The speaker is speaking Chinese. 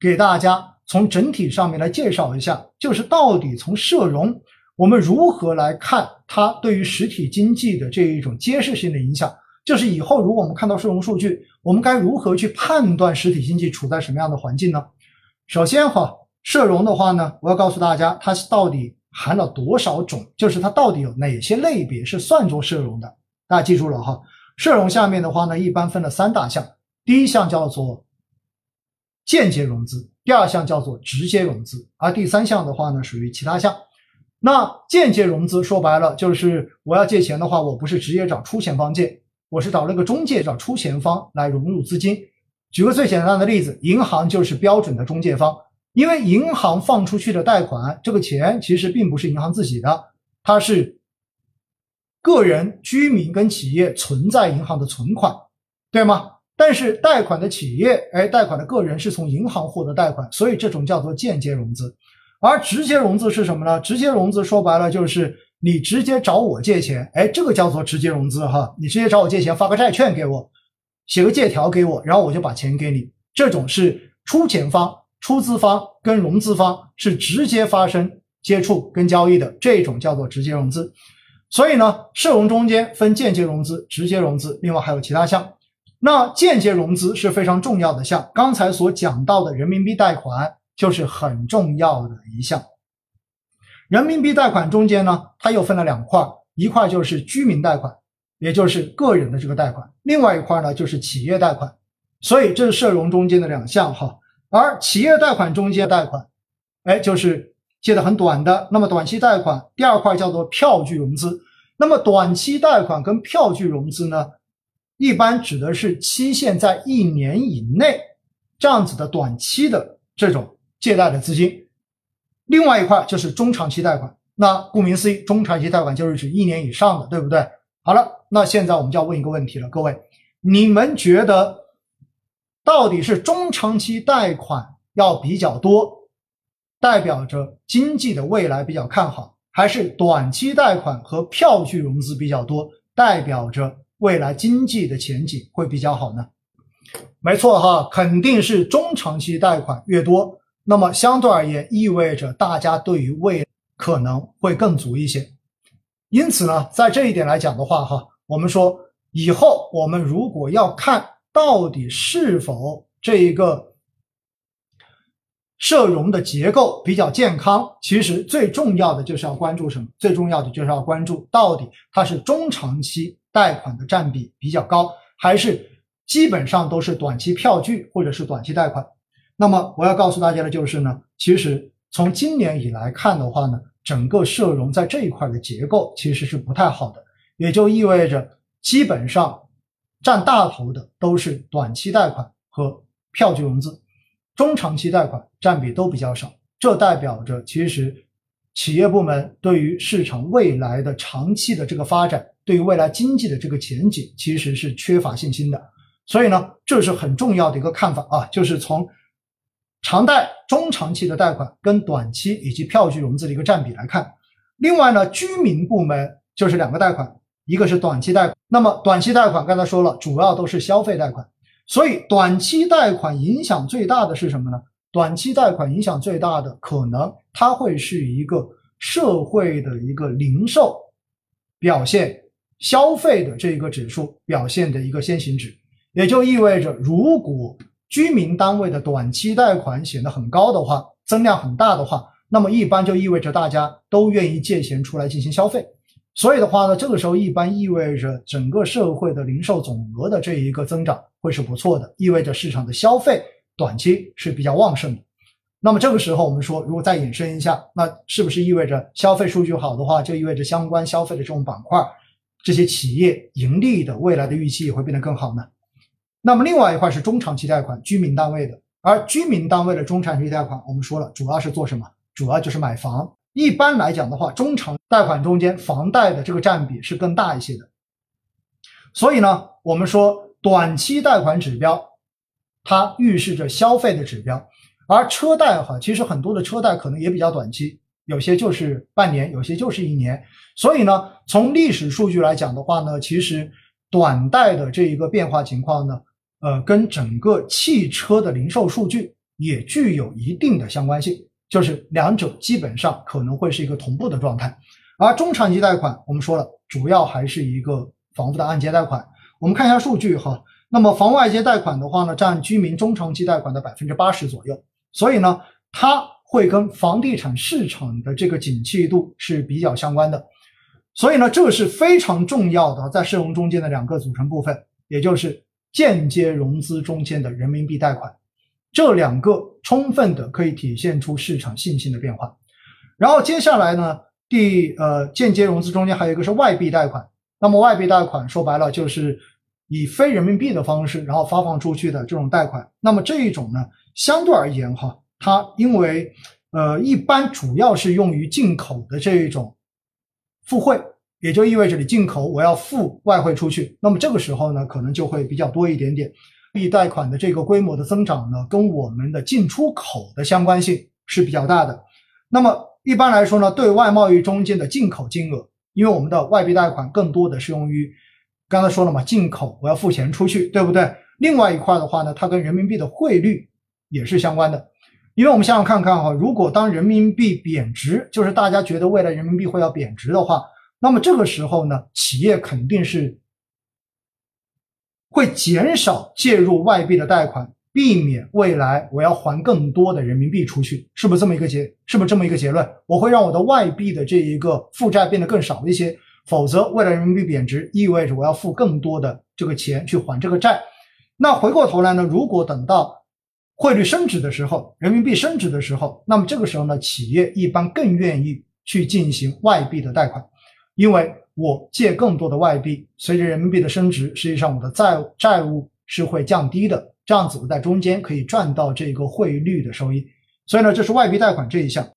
给大家从整体上面来介绍一下，就是到底从社融我们如何来看它对于实体经济的这一种揭示性的影响。就是以后如果我们看到社融数据，我们该如何去判断实体经济处在什么样的环境呢？首先哈，社融的话呢，我要告诉大家，它到底含了多少种，就是它到底有哪些类别是算作社融的。大家记住了哈，社融下面的话呢，一般分了三大项，第一项叫做间接融资，第二项叫做直接融资，而第三项的话呢，属于其他项。那间接融资说白了就是我要借钱的话，我不是直接找出钱方借。我是找那个中介，找出钱方来融入资金。举个最简单的例子，银行就是标准的中介方，因为银行放出去的贷款，这个钱其实并不是银行自己的，它是个人、居民跟企业存在银行的存款，对吗？但是贷款的企业，哎，贷款的个人是从银行获得贷款，所以这种叫做间接融资。而直接融资是什么呢？直接融资说白了就是。你直接找我借钱，哎，这个叫做直接融资哈。你直接找我借钱，发个债券给我，写个借条给我，然后我就把钱给你。这种是出钱方、出资方跟融资方是直接发生接触跟交易的，这种叫做直接融资。所以呢，社融中间分间接融资、直接融资，另外还有其他项。那间接融资是非常重要的项，刚才所讲到的人民币贷款就是很重要的一项。人民币贷款中间呢，它又分了两块，一块就是居民贷款，也就是个人的这个贷款；另外一块呢就是企业贷款。所以这是社融中间的两项哈。而企业贷款中间贷款，哎，就是借的很短的。那么短期贷款第二块叫做票据融资。那么短期贷款跟票据融资呢，一般指的是期限在一年以内这样子的短期的这种借贷的资金。另外一块就是中长期贷款，那顾名思义，中长期贷款就是指一年以上的，对不对？好了，那现在我们就要问一个问题了，各位，你们觉得到底是中长期贷款要比较多，代表着经济的未来比较看好，还是短期贷款和票据融资比较多，代表着未来经济的前景会比较好呢？没错哈，肯定是中长期贷款越多。那么相对而言，意味着大家对于未可能会更足一些。因此呢，在这一点来讲的话，哈，我们说以后我们如果要看到底是否这一个社融的结构比较健康，其实最重要的就是要关注什么？最重要的就是要关注到底它是中长期贷款的占比比较高，还是基本上都是短期票据或者是短期贷款。那么我要告诉大家的就是呢，其实从今年以来看的话呢，整个社融在这一块的结构其实是不太好的，也就意味着基本上占大头的都是短期贷款和票据融资，中长期贷款占比都比较少，这代表着其实企业部门对于市场未来的长期的这个发展，对于未来经济的这个前景其实是缺乏信心的，所以呢，这是很重要的一个看法啊，就是从。长贷、中长期的贷款跟短期以及票据融资的一个占比来看，另外呢，居民部门就是两个贷款，一个是短期贷款。那么短期贷款刚才说了，主要都是消费贷款，所以短期贷款影响最大的是什么呢？短期贷款影响最大的可能它会是一个社会的一个零售表现、消费的这个指数表现的一个先行指，也就意味着如果。居民单位的短期贷款显得很高的话，增量很大的话，那么一般就意味着大家都愿意借钱出来进行消费，所以的话呢，这个时候一般意味着整个社会的零售总额的这一个增长会是不错的，意味着市场的消费短期是比较旺盛的。那么这个时候我们说，如果再引申一下，那是不是意味着消费数据好的话，就意味着相关消费的这种板块，这些企业盈利的未来的预期也会变得更好呢？那么另外一块是中长期贷款，居民单位的，而居民单位的中长期贷款，我们说了，主要是做什么？主要就是买房。一般来讲的话，中长贷款中间房贷的这个占比是更大一些的。所以呢，我们说短期贷款指标，它预示着消费的指标，而车贷哈，其实很多的车贷可能也比较短期，有些就是半年，有些就是一年。所以呢，从历史数据来讲的话呢，其实短贷的这一个变化情况呢。呃，跟整个汽车的零售数据也具有一定的相关性，就是两者基本上可能会是一个同步的状态。而中长期贷款，我们说了，主要还是一个房屋的按揭贷款。我们看一下数据哈，那么房屋按揭贷款的话呢，占居民中长期贷款的百分之八十左右，所以呢，它会跟房地产市场的这个景气度是比较相关的。所以呢，这是非常重要的，在社融中间的两个组成部分，也就是间接融资中间的人民币贷款，这两个充分的可以体现出市场信心的变化。然后接下来呢，第呃间接融资中间还有一个是外币贷款，那么外币贷款说白了就是以非人民币的方式然后发放出去的这种贷款。那么这一种呢，相对而言哈，它因为呃一般主要是用于进口的这一种。付汇也就意味着你进口我要付外汇出去，那么这个时候呢，可能就会比较多一点点。币贷款的这个规模的增长呢，跟我们的进出口的相关性是比较大的。那么一般来说呢，对外贸易中间的进口金额，因为我们的外币贷款更多的是用于刚才说了嘛，进口我要付钱出去，对不对？另外一块的话呢，它跟人民币的汇率也是相关的。因为我们想想看看哈，如果当人民币贬值，就是大家觉得未来人民币会要贬值的话，那么这个时候呢，企业肯定是会减少介入外币的贷款，避免未来我要还更多的人民币出去，是不是这么一个结？是不是这么一个结论？我会让我的外币的这一个负债变得更少一些，否则未来人民币贬值意味着我要付更多的这个钱去还这个债。那回过头来呢，如果等到汇率升值的时候，人民币升值的时候，那么这个时候呢，企业一般更愿意去进行外币的贷款，因为我借更多的外币，随着人民币的升值，实际上我的债务债务是会降低的，这样子我在中间可以赚到这个汇率的收益。所以呢，这是外币贷款这一项。